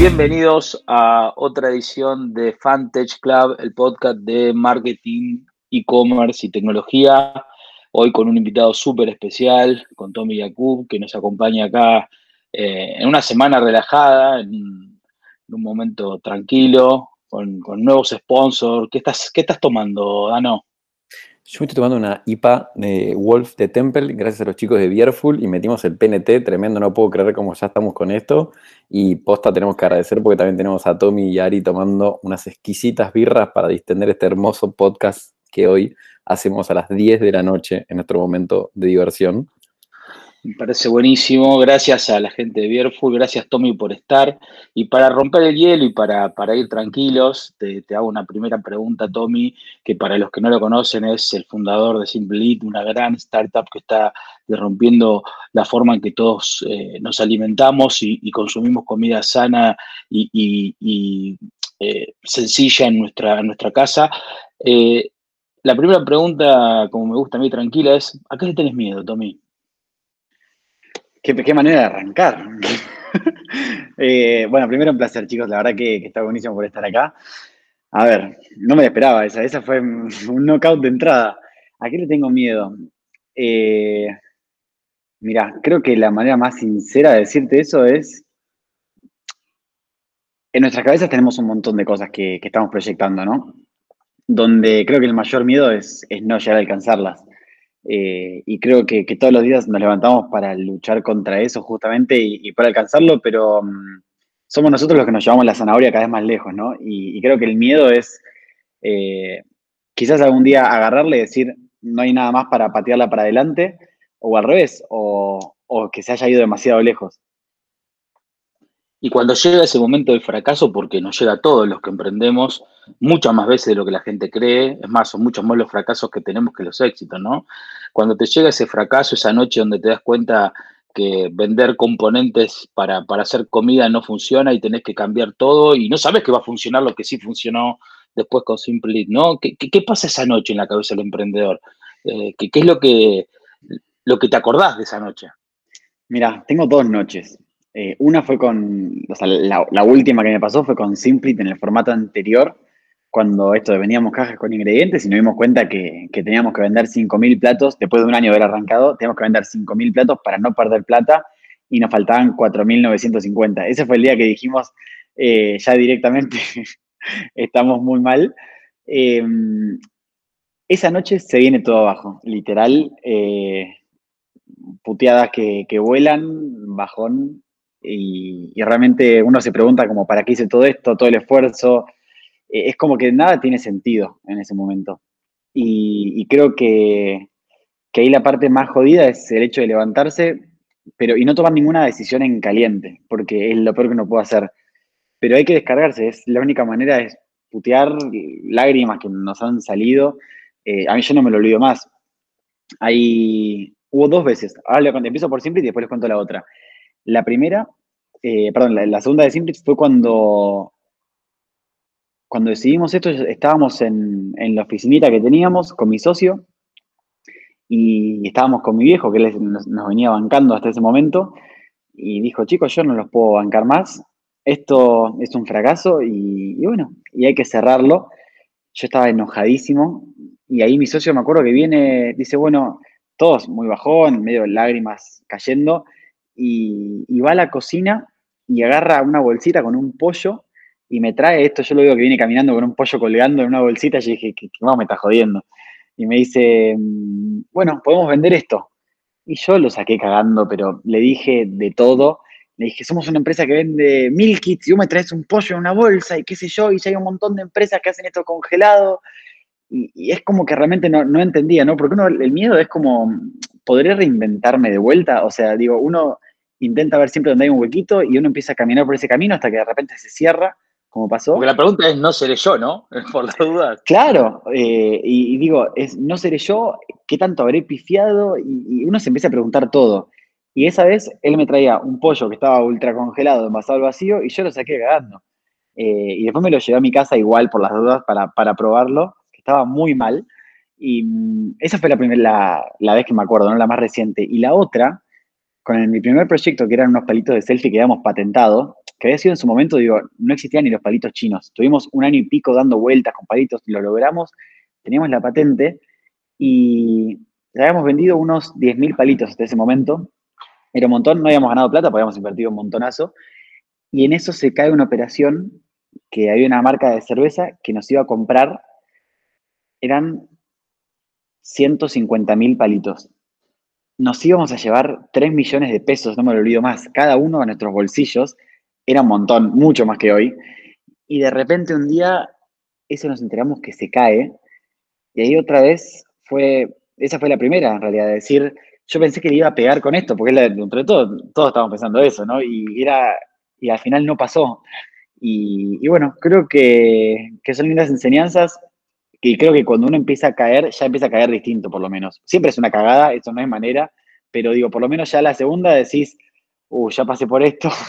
Bienvenidos a otra edición de Fantech Club, el podcast de marketing, e-commerce y tecnología. Hoy con un invitado súper especial, con Tommy Yakub, que nos acompaña acá eh, en una semana relajada, en, un momento tranquilo, con, nuevos sponsors. ¿Qué estás, ¿Qué estás tomando, Dano? Yo me estoy tomando una IPA de Wolf de Temple, gracias a los chicos de Beerful, y metimos el PNT, tremendo, no puedo creer cómo ya estamos con esto. Y posta tenemos que agradecer porque también tenemos a Tommy y Ari tomando unas exquisitas birras para distender este hermoso podcast que hoy hacemos a las 10 de la noche en nuestro momento de diversión. Me parece buenísimo. Gracias a la gente de Bierful, gracias Tommy por estar. Y para romper el hielo y para, para ir tranquilos, te, hago una primera pregunta, Tommy, que para los que no lo conocen es el fundador de Simple una gran startup que está rompiendo la forma en que todos eh, nos alimentamos y, consumimos comida sana y, eh, sencilla en nuestra, nuestra casa. Eh, la primera pregunta, como me gusta a mí tranquila, es, ¿a qué le tenés miedo, Tommy? Qué, manera de arrancar. Eh, bueno, primero un placer, chicos. La verdad que, está buenísimo por estar acá. A ver, no me esperaba esa. Esa fue un knockout de entrada. ¿A qué le tengo miedo? Eh, mira, creo que la manera más sincera de decirte eso es. En nuestras cabezas tenemos un montón de cosas que, estamos proyectando, ¿no? Donde creo que el mayor miedo es no llegar a alcanzarlas. Eh, y creo que, todos los días nos levantamos para luchar contra eso justamente y, para alcanzarlo, pero mm, somos nosotros los que nos llevamos la zanahoria cada vez más lejos, ¿no? Y, creo que el miedo es eh, quizás algún día agarrarle y decir, no hay nada más para patearla para adelante, o al revés, o, o que se haya ido demasiado lejos. Y cuando llega ese momento del fracaso, porque nos llega a todos los que emprendemos, muchas más veces de lo que la gente cree, es más, son muchos más los fracasos que tenemos que los éxitos, ¿no? Cuando te llega ese fracaso, esa noche donde te das cuenta que vender componentes para, hacer comida no funciona y tenés que cambiar todo y no sabes que va a funcionar lo que sí funcionó después con Simple ¿no? ¿Qué, qué, pasa esa noche en la cabeza del emprendedor? Eh, ¿qué, es lo que, lo que te acordás de esa noche? Mira, tengo dos noches. Eh, una fue con, o sea, la, última que me pasó fue con Simplit en el formato anterior, cuando esto veníamos cajas con ingredientes y nos dimos cuenta que, teníamos que vender 5.000 platos, después de un año de haber arrancado, teníamos que vender 5.000 platos para no perder plata y nos faltaban 4.950. Ese fue el día que dijimos eh, ya directamente, estamos muy mal. Em, esa noche se viene todo abajo, literal, eh, puteadas que, que vuelan, bajón, y, realmente uno se pregunta como, ¿para qué hice todo esto, todo el esfuerzo? Eh, es como que nada tiene sentido en ese momento. Y, creo que, ahí la parte más jodida es el hecho de levantarse pero, y no tomar ninguna decisión en caliente, porque es lo peor que uno puede hacer. Pero hay que descargarse, es la única manera es putear lágrimas que nos han salido. Eh, a mí yo no me lo olvido más. Hay, hubo dos veces. Ahora empiezo por simple y después les cuento la otra. La primera, eh, perdón, la, segunda de Simplix fue cuando, cuando decidimos esto, estábamos en, la oficinita que teníamos con mi socio y estábamos con mi viejo, que nos, venía bancando hasta ese momento, y dijo, chicos, yo no los puedo bancar más, esto es un fracaso y, y bueno, y hay que cerrarlo. Yo estaba enojadísimo y ahí mi socio me acuerdo que viene, dice, bueno, todos muy bajón, medio lágrimas cayendo, y, va a la cocina y agarra una bolsita con un pollo y me trae esto. Yo lo digo que viene caminando con un pollo colgando en una bolsita. Y dije, ¿qué, más me está jodiendo? Y me dice, mm, bueno, podemos vender esto. Y yo lo saqué cagando, pero le dije de todo. Le dije, somos una empresa que vende mil kits y tú me traes un pollo en una bolsa y qué sé yo, y ya hay un montón de empresas que hacen esto congelado. Y, es como que realmente no, no entendía, ¿no? Porque uno, el miedo es como, ¿podré reinventarme de vuelta? O sea, digo, uno intenta ver siempre donde hay un huequito y uno empieza a caminar por ese camino hasta que de repente se cierra, como pasó. Porque la pregunta es, ¿no seré yo, no? Por las dudas. Claro, eh, y, digo, es, ¿no seré yo? ¿Qué tanto habré pifiado? Y, uno se empieza a preguntar todo. Y esa vez él me traía un pollo que estaba ultra congelado, envasado al vacío, y yo lo saqué cagando. Eh, y después me lo llevé a mi casa igual por las dudas para, para probarlo, que estaba muy mal. Y mm, esa fue la, primera, la, la, vez que me acuerdo, ¿no? La más reciente. Y la otra con mi primer proyecto, que eran unos palitos de selfie que habíamos patentado, que había sido en su momento, digo, no existían ni los palitos chinos. Tuvimos un año y pico dando vueltas con palitos, lo logramos, teníamos la patente y habíamos vendido unos 10.000 palitos hasta ese momento. Era un montón, no habíamos ganado plata, porque habíamos invertido un montonazo. Y en eso se cae una operación que había una marca de cerveza que nos iba a comprar, eran 150.000 palitos. Nos íbamos a llevar 3 millones de pesos, no me lo olvido más, cada uno a nuestros bolsillos. Era un montón, mucho más que hoy. Y de repente un día, eso nos enteramos que se cae. Y ahí otra vez fue, esa fue la primera en realidad, de decir, yo pensé que le iba a pegar con esto, porque entre todo, todos estábamos pensando eso, ¿no? Y, era, y al final no pasó. Y, bueno, creo que, que, son lindas enseñanzas y creo que cuando uno empieza a caer, ya empieza a caer distinto, por lo menos. Siempre es una cagada, eso no es manera, pero digo, por lo menos ya la segunda decís, uh, ya pasé por esto.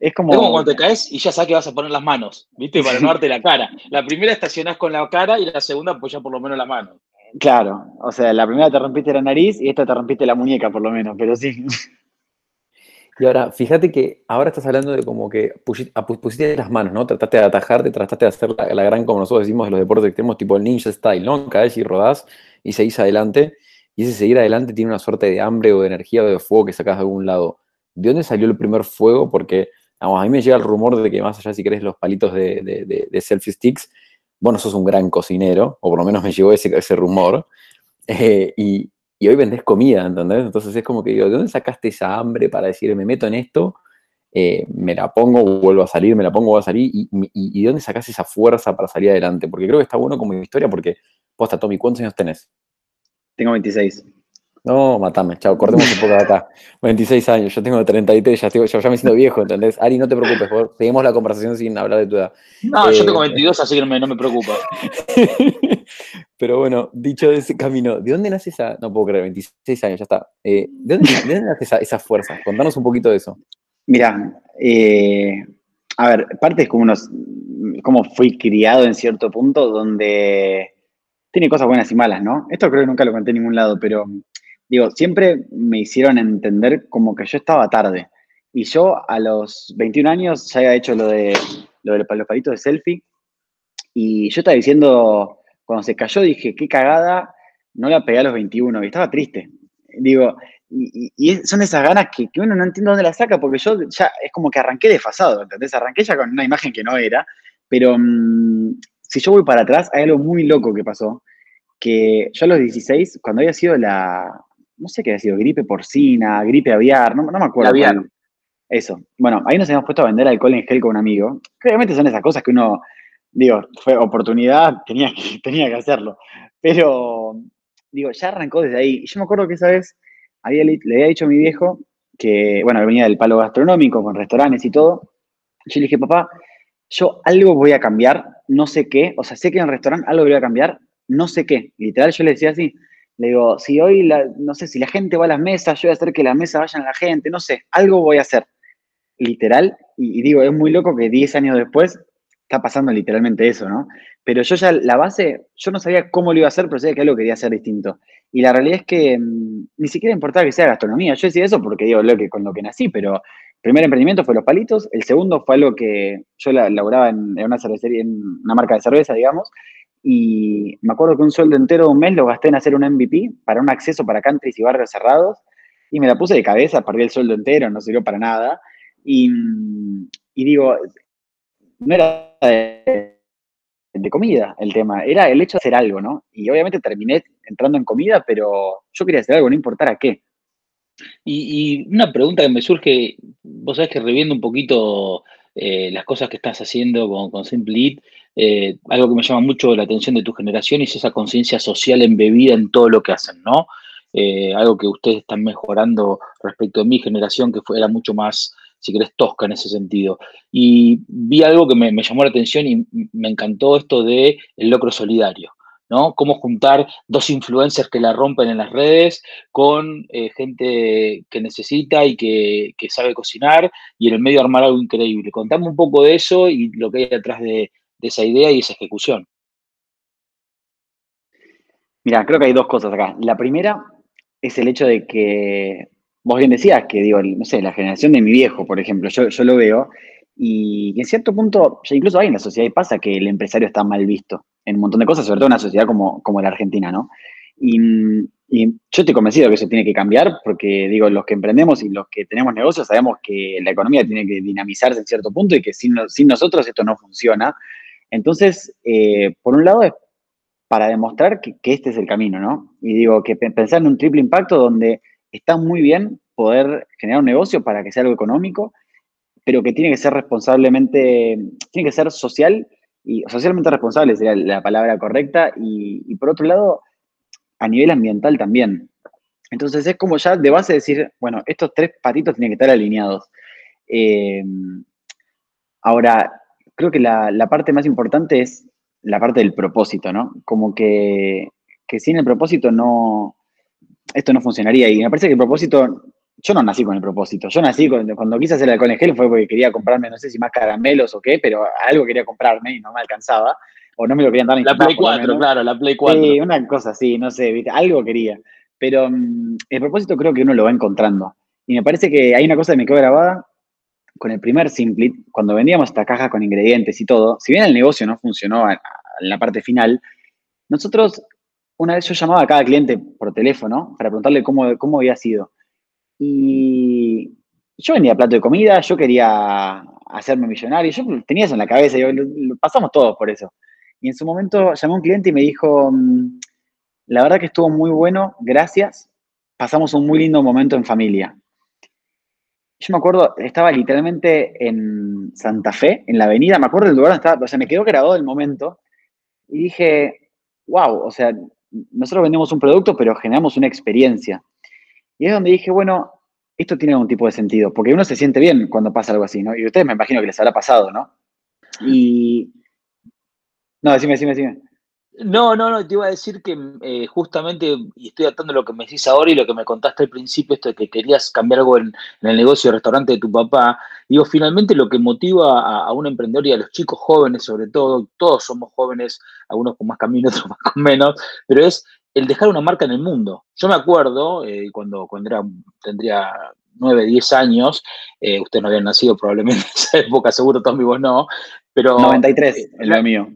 Es como... es como cuando te caes y ya sabes que vas a poner las manos, ¿viste? Para no darte la cara. La primera estacionás con la cara y la segunda pues ya por lo menos la mano. Claro, o sea, la primera te rompiste la nariz y esta te rompiste la muñeca por lo menos, pero sí. Y ahora, fíjate que ahora estás hablando de como que pusiste las manos, ¿no? Trataste de atajarte, trataste de hacer la, gran, como nosotros decimos, de los deportes extremos, tipo el ninja style, ¿no? Caes y rodás y seguís adelante. Y ese seguir adelante tiene una suerte de hambre o de energía o de fuego que sacas de algún lado. ¿De dónde salió el primer fuego? Porque, a mí me llega el rumor de que más allá, si querés, los palitos de, de, selfie sticks, bueno, sos un gran cocinero, o por lo menos me llegó ese, ese rumor. Eh, y, y hoy vendés comida, ¿entendés? Entonces es como que digo, ¿de dónde sacaste esa hambre para decir, me meto en esto, eh, me la pongo, vuelvo a salir, me la pongo, vuelvo a salir, y, y, de dónde sacás esa fuerza para salir adelante? Porque creo que está bueno como historia, porque, posta, Tommy, ¿cuántos años tenés? Tengo 26. No, matame, chao, cortemos un poco de acá. 26 años, yo tengo 33, ya, ya, ya me siento viejo, ¿entendés? Ari, no te preocupes, seguimos la conversación sin hablar de tu edad. No, yo tengo 22, eh, así que no me, no me preocupa. Pero bueno, dicho de ese camino, ¿de dónde nace esa, no puedo creer, 26 años, ya está. Eh, ¿de, dónde, nace esa, esa, fuerza? Contanos un poquito de eso. Mira, eh, a ver, parte es como, unos, como fui criado en cierto punto donde tiene cosas buenas y malas, ¿no? Esto creo que nunca lo conté en ningún lado, pero digo, siempre me hicieron entender como que yo estaba tarde. Y yo a los 21 años ya había hecho lo de, lo de los palitos de selfie. Y yo estaba diciendo, cuando se cayó, dije, qué cagada, no la pegué a los 21. Y estaba triste. Digo, y, son esas ganas que, uno no entiende dónde la saca, porque yo ya es como que arranqué desfasado, ¿entendés? Arranqué ya con una imagen que no era. Pero mm, si yo voy para atrás, hay algo muy loco que pasó. Que yo a los 16, cuando había sido la, no sé qué había sido, gripe porcina, gripe aviar, no, me acuerdo. Aviar. Eso. Bueno, ahí nos habíamos puesto a vender alcohol en gel con un amigo. Obviamente son esas cosas que uno, digo, fue oportunidad, tenía que, tenía que hacerlo. Pero, digo, ya arrancó desde ahí. Y yo me acuerdo que esa vez había, le, había dicho a mi viejo que, bueno, venía del palo gastronómico, con restaurantes y todo. Yo le dije, papá, yo algo voy a cambiar, no sé qué. O sea, sé que en el restaurante algo voy a cambiar, no sé qué. Literal, yo le decía así. Le digo, si hoy, la, no sé, si la gente va a las mesas, yo voy a hacer que las mesas vayan a la gente, no sé, algo voy a hacer. Literal, y, digo, es muy loco que 10 años después está pasando literalmente eso, ¿no? Pero yo ya, la base, yo no sabía cómo lo iba a hacer, pero sabía que algo quería hacer distinto. Y la realidad es que mm, ni siquiera importaba que sea gastronomía. Yo decía eso porque digo, lo que, con lo que nací, pero el primer emprendimiento fue los palitos, el segundo fue algo que yo laboraba en, en una cervecería, en una marca de cerveza, digamos, y me acuerdo que un sueldo entero de un mes lo gasté en hacer un MVP para un acceso para countries y barrios cerrados. Y me la puse de cabeza, perdí el sueldo entero, no sirvió para nada. Y, digo, no era de, comida el tema, era el hecho de hacer algo, ¿no? Y obviamente terminé entrando en comida, pero yo quería hacer algo, no importara qué. Y, una pregunta que me surge, vos sabés que reviendo un poquito eh, las cosas que estás haciendo con, con Simple eh, algo que me llama mucho la atención de tu generación es esa conciencia social embebida en todo lo que hacen, ¿no? Eh, algo que ustedes están mejorando respecto a mi generación, que fue, era mucho más, si querés, tosca en ese sentido. Y vi algo que me, llamó la atención y me encantó esto de el locro solidario. ¿no? Cómo juntar dos influencers que la rompen en las redes con eh, gente que necesita y que, sabe cocinar y en el medio armar algo increíble. Contame un poco de eso y lo que hay detrás de, esa idea y esa ejecución. Mira, creo que hay dos cosas acá. La primera es el hecho de que vos bien decías que, digo, no sé, la generación de mi viejo, por ejemplo, yo, lo veo Y, en cierto punto, incluso hay en la sociedad y pasa que el empresario está mal visto en un montón de cosas, sobre todo en una sociedad como, como la Argentina, ¿no? Y, yo estoy convencido que eso tiene que cambiar porque, digo, los que emprendemos y los que tenemos negocios sabemos que la economía tiene que dinamizarse en cierto punto y que sin nosotros esto no funciona. Entonces, eh, por un lado es para demostrar que, este es el camino, ¿no? Y digo, que pensar en un triple impacto donde está muy bien poder generar un negocio para que sea algo económico, pero que tiene que ser responsablemente, tiene que ser social y socialmente responsable sería la palabra correcta. Y, y por otro lado, a nivel ambiental también. Entonces es como ya de base decir, bueno, estos tres patitos tienen que estar alineados. Eh, ahora, creo que la, parte más importante es la parte del propósito, ¿no? Como que, que sin el propósito no, esto no funcionaría. Y me parece que el propósito, yo no nací con el propósito. Yo nací cuando, cuando quise hacer el alcohol gel fue porque quería comprarme, no sé si más caramelos o qué, pero algo quería comprarme y no me alcanzaba o no me lo querían dar ni La Play 4, claro, la Play 4. Sí, una cosa así, no sé, ¿viste? algo quería. Pero mm, el propósito creo que uno lo va encontrando. Y me parece que hay una cosa que me quedó grabada con el primer Simplit, cuando vendíamos esta caja con ingredientes y todo, si bien el negocio no funcionó en la parte final, nosotros, una vez yo llamaba a cada cliente por teléfono para preguntarle cómo, cómo había sido. Y yo vendía plato de comida, yo quería hacerme millonario, yo tenía eso en la cabeza, yo, pasamos todos por eso. Y en su momento llamó un cliente y me dijo, mm, la verdad que estuvo muy bueno, gracias, pasamos un muy lindo momento en familia. Yo me acuerdo, estaba literalmente en Santa Fe, en la avenida, me acuerdo del lugar donde estaba, o sea, me quedó grabado el momento y dije, wow, o sea, nosotros vendemos un producto, pero generamos una experiencia. Y es donde dije, bueno, esto tiene algún tipo de sentido, porque uno se siente bien cuando pasa algo así, ¿no? Y ustedes me imagino que les habrá pasado, ¿no? Y, no, decime, decime, decime. No, no, no, te iba a decir que eh, justamente, y estoy atando lo que me decís ahora y lo que me contaste al principio, esto de que querías cambiar algo en, el negocio de restaurante de tu papá, digo, finalmente lo que motiva a, un emprendedor y a los chicos jóvenes sobre todo, todos somos jóvenes, algunos con más camino, otros más con menos, pero es el dejar una marca en el mundo. Yo me acuerdo, eh, cuando, cuando era, tendría 9, 10 años, eh, ustedes no habían nacido probablemente en esa época, seguro todos vivos no, pero... 93, en lo mío.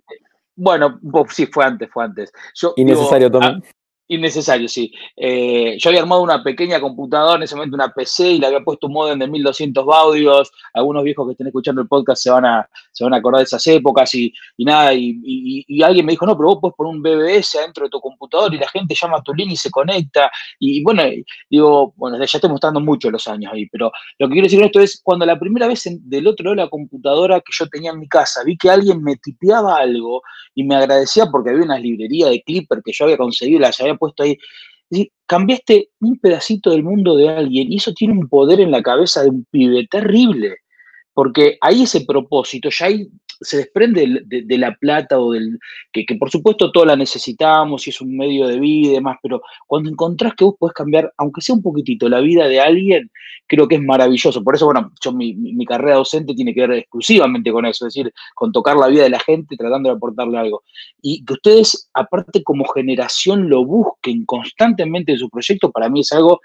Bueno, sí, fue antes, fue antes. Yo, Innecesario también. Innecesario, sí. Eh, yo había armado una pequeña computadora, en ese momento una PC, y le había puesto un modem de 1200 baudios. Algunos viejos que estén escuchando el podcast se van a, se van a acordar de esas épocas y, nada. Y, alguien me dijo, no, pero vos puedes poner un BBS adentro de tu computador y la gente llama a tu línea y se conecta. Y bueno, digo, bueno, ya estoy mostrando mucho los años ahí, pero lo que quiero decir con esto es, cuando la primera vez del otro lado de la computadora que yo tenía en mi casa, vi que alguien me tipeaba algo y me agradecía porque había una librería de Clipper que yo había conseguido, las había puesto ahí. cambiaste un pedacito del mundo de alguien y eso tiene un poder en la cabeza de un pibe terrible, porque hay ese propósito, ya hay se desprende de, la plata o del. Que, por supuesto todos la necesitamos y es un medio de vida y demás, pero cuando encontrás que vos podés cambiar, aunque sea un poquitito, la vida de alguien, creo que es maravilloso. Por eso, bueno, yo mi, mi carrera docente tiene que ver exclusivamente con eso, es decir, con tocar la vida de la gente tratando de aportarle algo. Y que ustedes, aparte como generación, lo busquen constantemente en su proyecto, para mí es algo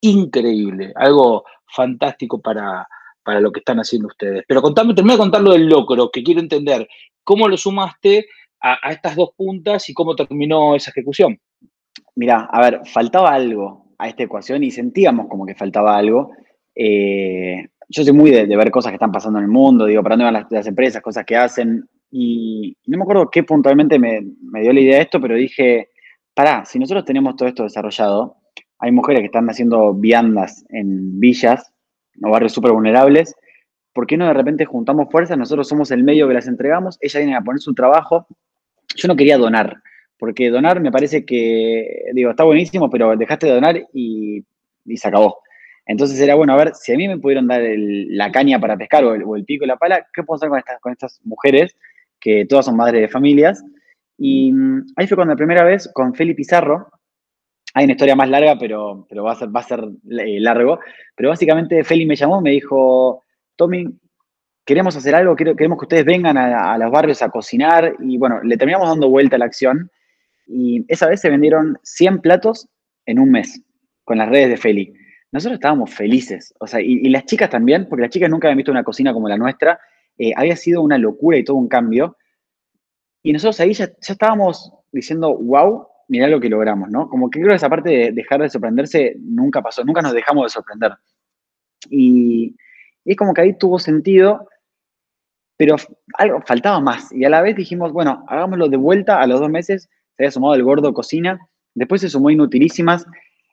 increíble, algo fantástico para, para lo que están haciendo ustedes. Pero contame, termina de contar lo del locro, que quiero entender. ¿Cómo lo sumaste a, estas dos puntas y cómo terminó esa ejecución? Mira, a ver, faltaba algo a esta ecuación y sentíamos como que faltaba algo. Eh, yo soy muy de, ver cosas que están pasando en el mundo, digo, para dónde van las, empresas, cosas que hacen. Y no me acuerdo qué puntualmente me, me dio la idea de esto, pero dije, pará, si nosotros tenemos todo esto desarrollado, hay mujeres que están haciendo viandas en villas o barrios súper vulnerables, ¿por qué no de repente juntamos fuerzas? Nosotros somos el medio que las entregamos, ella viene a poner su trabajo. Yo no quería donar, porque donar me parece que, digo, está buenísimo, pero dejaste de donar y, se acabó. Entonces era bueno, a ver, si a mí me pudieron dar la caña para pescar o el, pico y la pala, ¿qué puedo hacer con estas, con estas mujeres que todas son madres de familias? Y mm, ahí fue cuando la primera vez con Feli Pizarro, hay una historia más larga, pero, pero va, a ser, va a ser eh, largo. Pero básicamente Feli me llamó, me dijo, Tommy, queremos hacer algo, queremos que ustedes vengan a, los barrios a cocinar. Y bueno, le terminamos dando vuelta a la acción. Y esa vez se vendieron 100 platos en un mes con las redes de Feli. Nosotros estábamos felices, o sea, y, las chicas también, porque las chicas nunca habían visto una cocina como la nuestra, eh, había sido una locura y todo un cambio. Y nosotros ahí ya, ya estábamos diciendo, wow, mirá lo que logramos, ¿no? Como que creo que esa parte de dejar de sorprenderse nunca pasó, nunca nos dejamos de sorprender. Y, es como que ahí tuvo sentido, pero algo faltaba más. Y a la vez dijimos, bueno, hagámoslo de vuelta a los dos meses, se había sumado el gordo cocina, después se sumó inutilísimas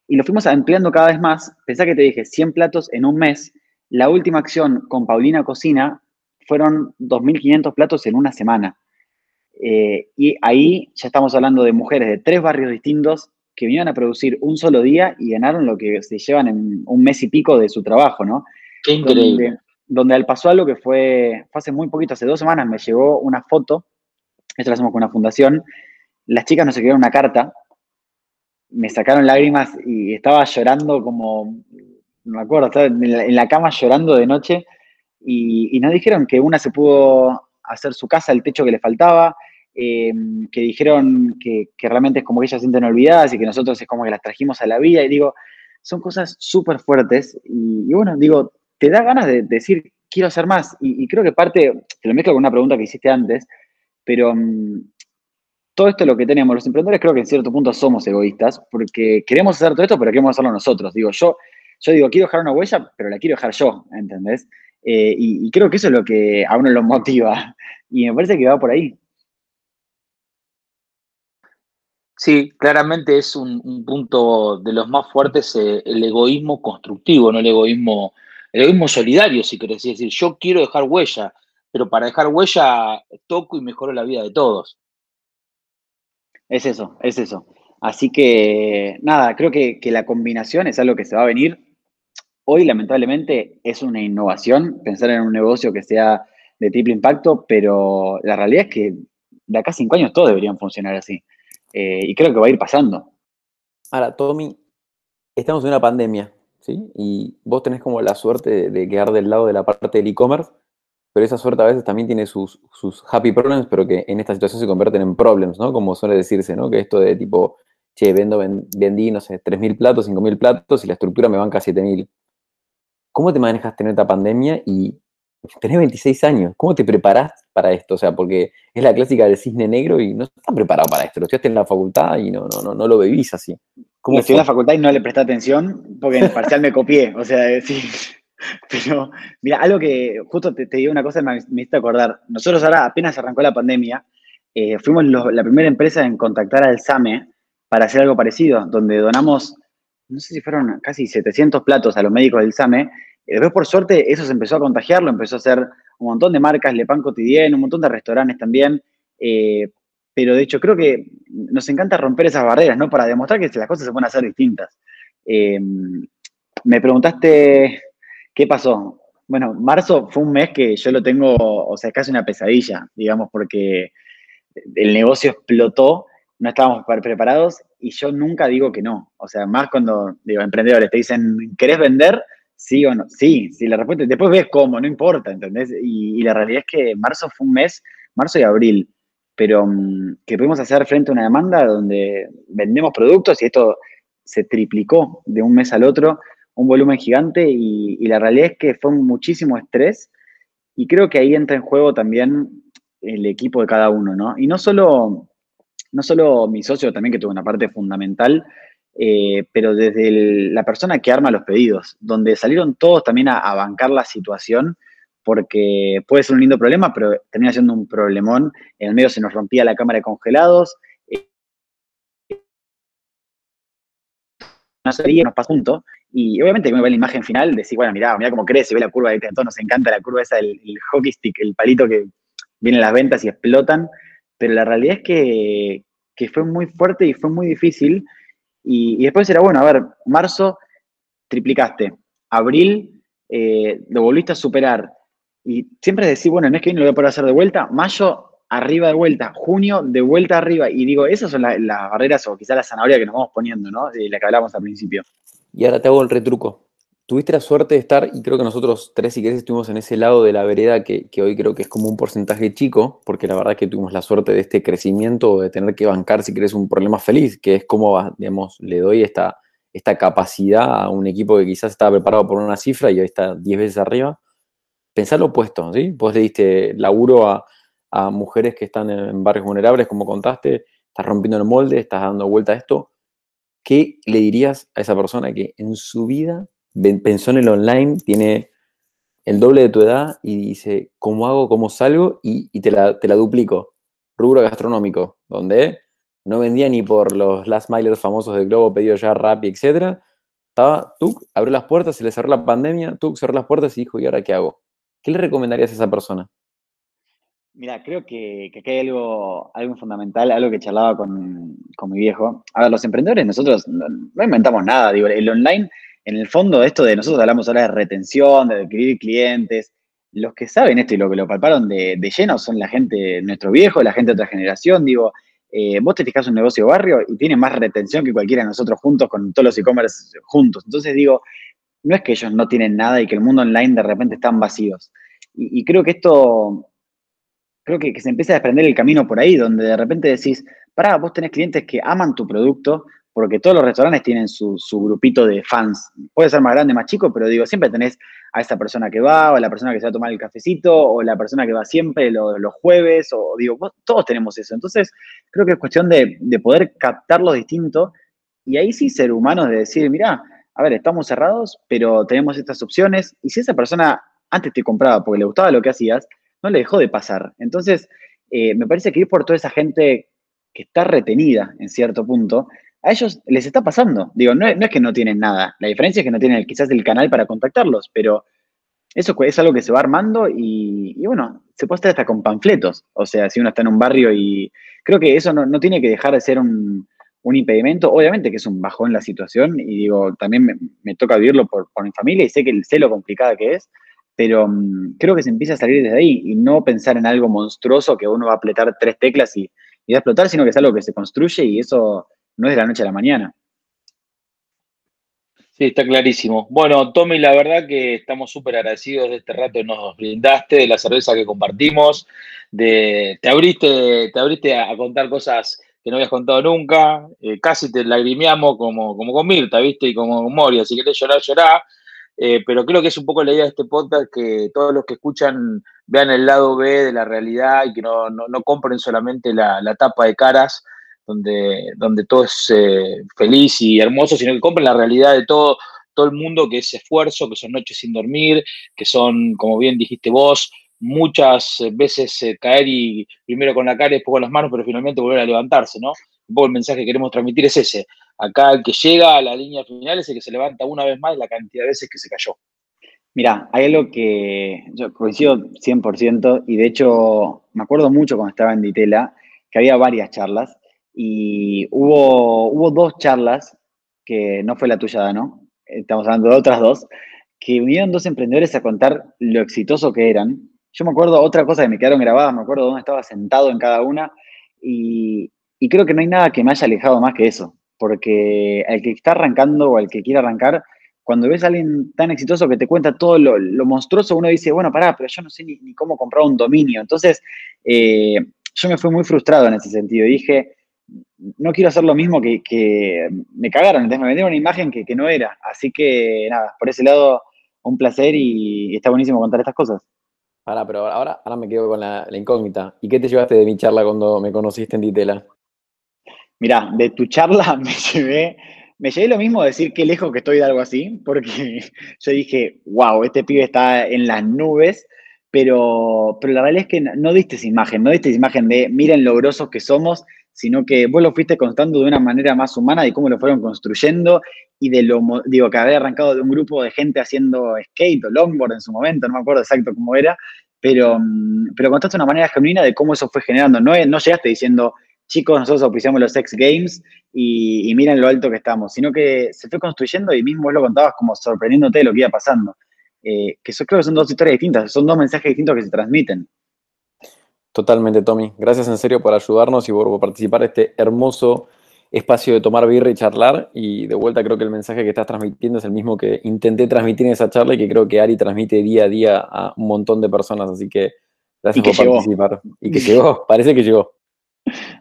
y lo fuimos ampliando cada vez más. Pensá que te dije 100 platos en un mes. La última acción con Paulina Cocina fueron 2.500 platos en una semana. Eh, y ahí ya estamos hablando de mujeres de tres barrios distintos que vinieron a producir un solo día y ganaron lo que se llevan en un mes y pico de su trabajo, ¿no? Qué increíble. Donde, al paso algo que fue, fue hace muy poquito, hace dos semanas, me llegó una foto, esto lo hacemos con una fundación, las chicas nos escribieron una carta, me sacaron lágrimas y estaba llorando como, no me acuerdo, estaba en la, cama llorando de noche y, y nos dijeron que una se pudo hacer su casa, el techo que le faltaba, eh, que dijeron que, realmente es como que ellas sienten olvidadas y que nosotros es como que las trajimos a la vida. Y digo, son cosas súper fuertes. Y, bueno, digo, te da ganas de, decir, quiero hacer más. Y, creo que parte, te lo mezclo con una pregunta que hiciste antes, pero mm, todo esto es lo que tenemos. Los emprendedores creo que en cierto punto somos egoístas porque queremos hacer todo esto, pero queremos hacerlo nosotros. Digo, yo, yo digo, quiero dejar una huella, pero la quiero dejar yo, ¿entendés? Eh, y, creo que eso es lo que a uno lo motiva. Y me parece que va por ahí. Sí, claramente es un, punto de los más fuertes eh, el egoísmo constructivo, no el egoísmo, el egoísmo solidario, si querés decir, yo quiero dejar huella, pero para dejar huella toco y mejoro la vida de todos. Es eso, es eso. Así que, nada, creo que, que la combinación es algo que se va a venir Hoy, lamentablemente, es una innovación pensar en un negocio que sea de triple impacto, pero la realidad es que de acá a cinco años todos deberían funcionar así. Eh, y creo que va a ir pasando. Ahora, Tommy, estamos en una pandemia, ¿sí? Y vos tenés como la suerte de, quedar del lado de la parte del e-commerce, pero esa suerte a veces también tiene sus, sus, happy problems, pero que en esta situación se convierten en problems, ¿no? Como suele decirse, ¿no? Que esto de tipo, che, vendo, vendí, no sé, 3.000 platos, 5.000 platos y la estructura me banca 7.000. ¿Cómo te manejas tener esta pandemia y tenés 26 años? ¿Cómo te preparás para esto? O sea, porque es la clásica del cisne negro y no estás preparado para esto. Lo estudiaste en la facultad y no, no, no, no lo bebís así. ¿Cómo estudié en la facultad y no le presté atención porque en el parcial me copié. O sea, sí. Pero, mira, algo que justo te, digo una cosa, me, me hiciste acordar. Nosotros ahora apenas arrancó la pandemia, eh, fuimos la primera empresa en contactar al SAME para hacer algo parecido, donde donamos, no sé si fueron casi 700 platos a los médicos del SAME después, por suerte, eso se empezó a contagiar, lo empezó a hacer un montón de marcas, Le Pan Cotidiano, un montón de restaurantes también. Eh, pero de hecho, creo que nos encanta romper esas barreras, ¿no? Para demostrar que las cosas se pueden hacer distintas. Eh, me preguntaste qué pasó. Bueno, marzo fue un mes que yo lo tengo, o sea, casi una pesadilla, digamos, porque el negocio explotó, no estábamos preparados y yo nunca digo que no. O sea, más cuando, digo, emprendedores te dicen, ¿querés vender? Sí o no. Sí, sí, la respuesta. Después ves cómo, no importa, ¿entendés? Y, la realidad es que marzo fue un mes, marzo y abril, pero mm, que pudimos hacer frente a una demanda donde vendemos productos y esto se triplicó de un mes al otro, un volumen gigante y, la realidad es que fue muchísimo estrés y creo que ahí entra en juego también el equipo de cada uno, ¿no? Y no solo, no solo mi socio también que tuvo una parte fundamental, eh, pero desde la persona que arma los pedidos, donde salieron todos también a, bancar la situación, porque puede ser un lindo problema, pero termina siendo un problemón. En el medio se nos rompía la cámara de congelados. Eh, no sabía, nos pasó junto. Y obviamente me ve la imagen final, decir, bueno, mirá, mirá cómo crece, ve la curva, de todos nos encanta la curva esa, el, hockey stick, el palito que viene las ventas y explotan. Pero la realidad es que, que fue muy fuerte y fue muy difícil. Y, después era, bueno, a ver, marzo triplicaste, abril eh, lo volviste a superar. Y siempre decís, bueno, el mes que viene lo voy a poder hacer de vuelta, mayo arriba de vuelta, junio de vuelta arriba. Y digo, esas son las barreras o quizás la zanahoria que nos vamos poniendo, ¿no? De la que hablábamos al principio. Y ahora te hago el retruco tuviste la suerte de estar, y creo que nosotros tres, si querés, estuvimos en ese lado de la vereda que, hoy creo que es como un porcentaje chico, porque la verdad es que tuvimos la suerte de este crecimiento, de tener que bancar, si querés, un problema feliz, que es como, digamos, le doy esta, esta capacidad a un equipo que quizás estaba preparado por una cifra y hoy está 10 veces arriba. pensá lo opuesto, ¿sí? Vos le diste laburo a, a mujeres que están en barrios vulnerables, como contaste, estás rompiendo el molde, estás dando vuelta a esto. ¿Qué le dirías a esa persona que en su vida pensó en el online, tiene el doble de tu edad y dice, ¿cómo hago? ¿Cómo salgo? Y, te, la, te, la, duplico. Rubro gastronómico, donde no vendía ni por los last milers famosos de Globo, pedido ya, Rappi, etc. Estaba, tú abrió las puertas, se le cerró la pandemia, tú cerró las puertas y dijo, ¿y ahora qué hago? ¿Qué le recomendarías a esa persona? Mira, creo que, que, hay algo, algo fundamental, algo que charlaba con, con, mi viejo. A ver, los emprendedores, nosotros no, no, inventamos nada. Digo, el online, en el fondo, esto de nosotros hablamos ahora de retención, de adquirir clientes. Los que saben esto y lo que lo palparon de, lleno son la gente, nuestro viejo, la gente de otra generación. Digo, eh, vos te fijas un negocio barrio y tiene más retención que cualquiera de nosotros juntos con todos los e-commerce juntos. Entonces digo, no es que ellos no tienen nada y que el mundo online de repente están vacíos. Y, y creo que esto creo que, que, se empieza a desprender el camino por ahí, donde de repente decís, pará, vos tenés clientes que aman tu producto, porque todos los restaurantes tienen su, su, grupito de fans. Puede ser más grande, más chico, pero digo, siempre tenés a esa persona que va, o a la persona que se va a tomar el cafecito, o la persona que va siempre los, los jueves, o digo, vos, todos tenemos eso. Entonces, creo que es cuestión de, de poder captarlo distinto, y ahí sí ser humanos de decir, mirá, a ver, estamos cerrados, pero tenemos estas opciones, y si esa persona antes te compraba porque le gustaba lo que hacías, no le dejó de pasar. Entonces, eh, me parece que ir por toda esa gente que está retenida en cierto punto, a ellos les está pasando. Digo, no, no es que no tienen nada. La diferencia es que no tienen quizás el canal para contactarlos, pero eso es algo que se va armando y, bueno, se puede estar hasta con panfletos. O sea, si uno está en un barrio y creo que eso no, no tiene que dejar de ser un, un, impedimento. Obviamente que es un bajón la situación y digo, también me, me toca vivirlo por, por, mi familia y sé que sé lo complicada que es, pero um, creo que se empieza a salir desde ahí y no pensar en algo monstruoso que uno va a apretar tres teclas y, y va a explotar, sino que es algo que se construye y eso no es de la noche a la mañana. Sí, está clarísimo. Bueno, Tommy, la verdad que estamos súper agradecidos de este rato que nos brindaste, de la cerveza que compartimos, de te abriste, te abriste a, contar cosas que no habías contado nunca, eh, casi te lagrimeamos como, como con Mirta, ¿viste? Y como con Moria, si querés llorar, llorar, eh, pero creo que es un poco la idea de este podcast que todos los que escuchan vean el lado B de la realidad y que no, no, no compren solamente la, la, tapa de caras donde, donde todo es eh, feliz y hermoso, sino que compren la realidad de todo, todo el mundo, que es esfuerzo, que son noches sin dormir, que son, como bien dijiste vos, muchas veces eh, caer y primero con la cara y después con las manos, pero finalmente volver a levantarse, ¿no? Un poco el mensaje que queremos transmitir es ese, Acá el que llega a la línea final es el que se levanta una vez más la cantidad de veces que se cayó. Mira, hay algo que yo coincido 100% y de hecho me acuerdo mucho cuando estaba en Ditela que había varias charlas y hubo, hubo dos charlas que no fue la tuya, Dano, estamos hablando de otras dos, que vinieron dos emprendedores a contar lo exitoso que eran. Yo me acuerdo otra cosa que me quedaron grabadas, me acuerdo dónde estaba sentado en cada una y, y creo que no hay nada que me haya alejado más que eso porque al que está arrancando o al que quiere arrancar, cuando ves a alguien tan exitoso que te cuenta todo lo, monstruoso, uno dice, bueno, pará, pero yo no sé ni, ni cómo comprar un dominio. Entonces, eh, yo me fui muy frustrado en ese sentido. Dije, no quiero hacer lo mismo que, que me cagaron, entonces me vendieron una imagen que, que, no era. Así que, nada, por ese lado, un placer y, y está buenísimo contar estas cosas. Ahora, pero ahora, ahora me quedo con la, la, incógnita. ¿Y qué te llevaste de mi charla cuando me conociste en Ditela? Mirá, de tu charla me llevé, me llevé lo mismo decir qué lejos que estoy de algo así, porque yo dije, wow, este pibe está en las nubes, pero, pero la realidad es que no diste esa imagen, no diste esa imagen de miren lo grosos que somos, sino que vos lo fuiste contando de una manera más humana de cómo lo fueron construyendo y de lo, digo, que había arrancado de un grupo de gente haciendo skate o longboard en su momento, no me acuerdo exacto cómo era, pero, pero contaste de una manera genuina de cómo eso fue generando, no, no llegaste diciendo, chicos, nosotros auspiciamos los X Games y, y, miren lo alto que estamos, sino que se fue construyendo y mismo vos lo contabas como sorprendiéndote de lo que iba pasando. Eh, que eso creo que son dos historias distintas, son dos mensajes distintos que se transmiten. Totalmente, Tommy. Gracias en serio por ayudarnos y por participar en este hermoso espacio de tomar birra y charlar. Y de vuelta creo que el mensaje que estás transmitiendo es el mismo que intenté transmitir en esa charla y que creo que Ari transmite día a día a un montón de personas. Así que gracias por participar. Y que llegó, parece que llegó.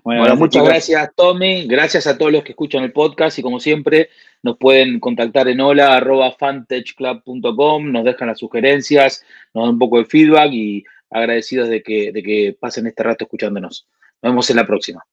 Bueno, bueno muchas gracias, gracias, Tommy. Gracias a todos los que escuchan el podcast y como siempre nos pueden contactar en hola@fantechclub.com, nos dejan las sugerencias, nos dan un poco de feedback y agradecidos de que, de que pasen este rato escuchándonos. Nos vemos en la próxima.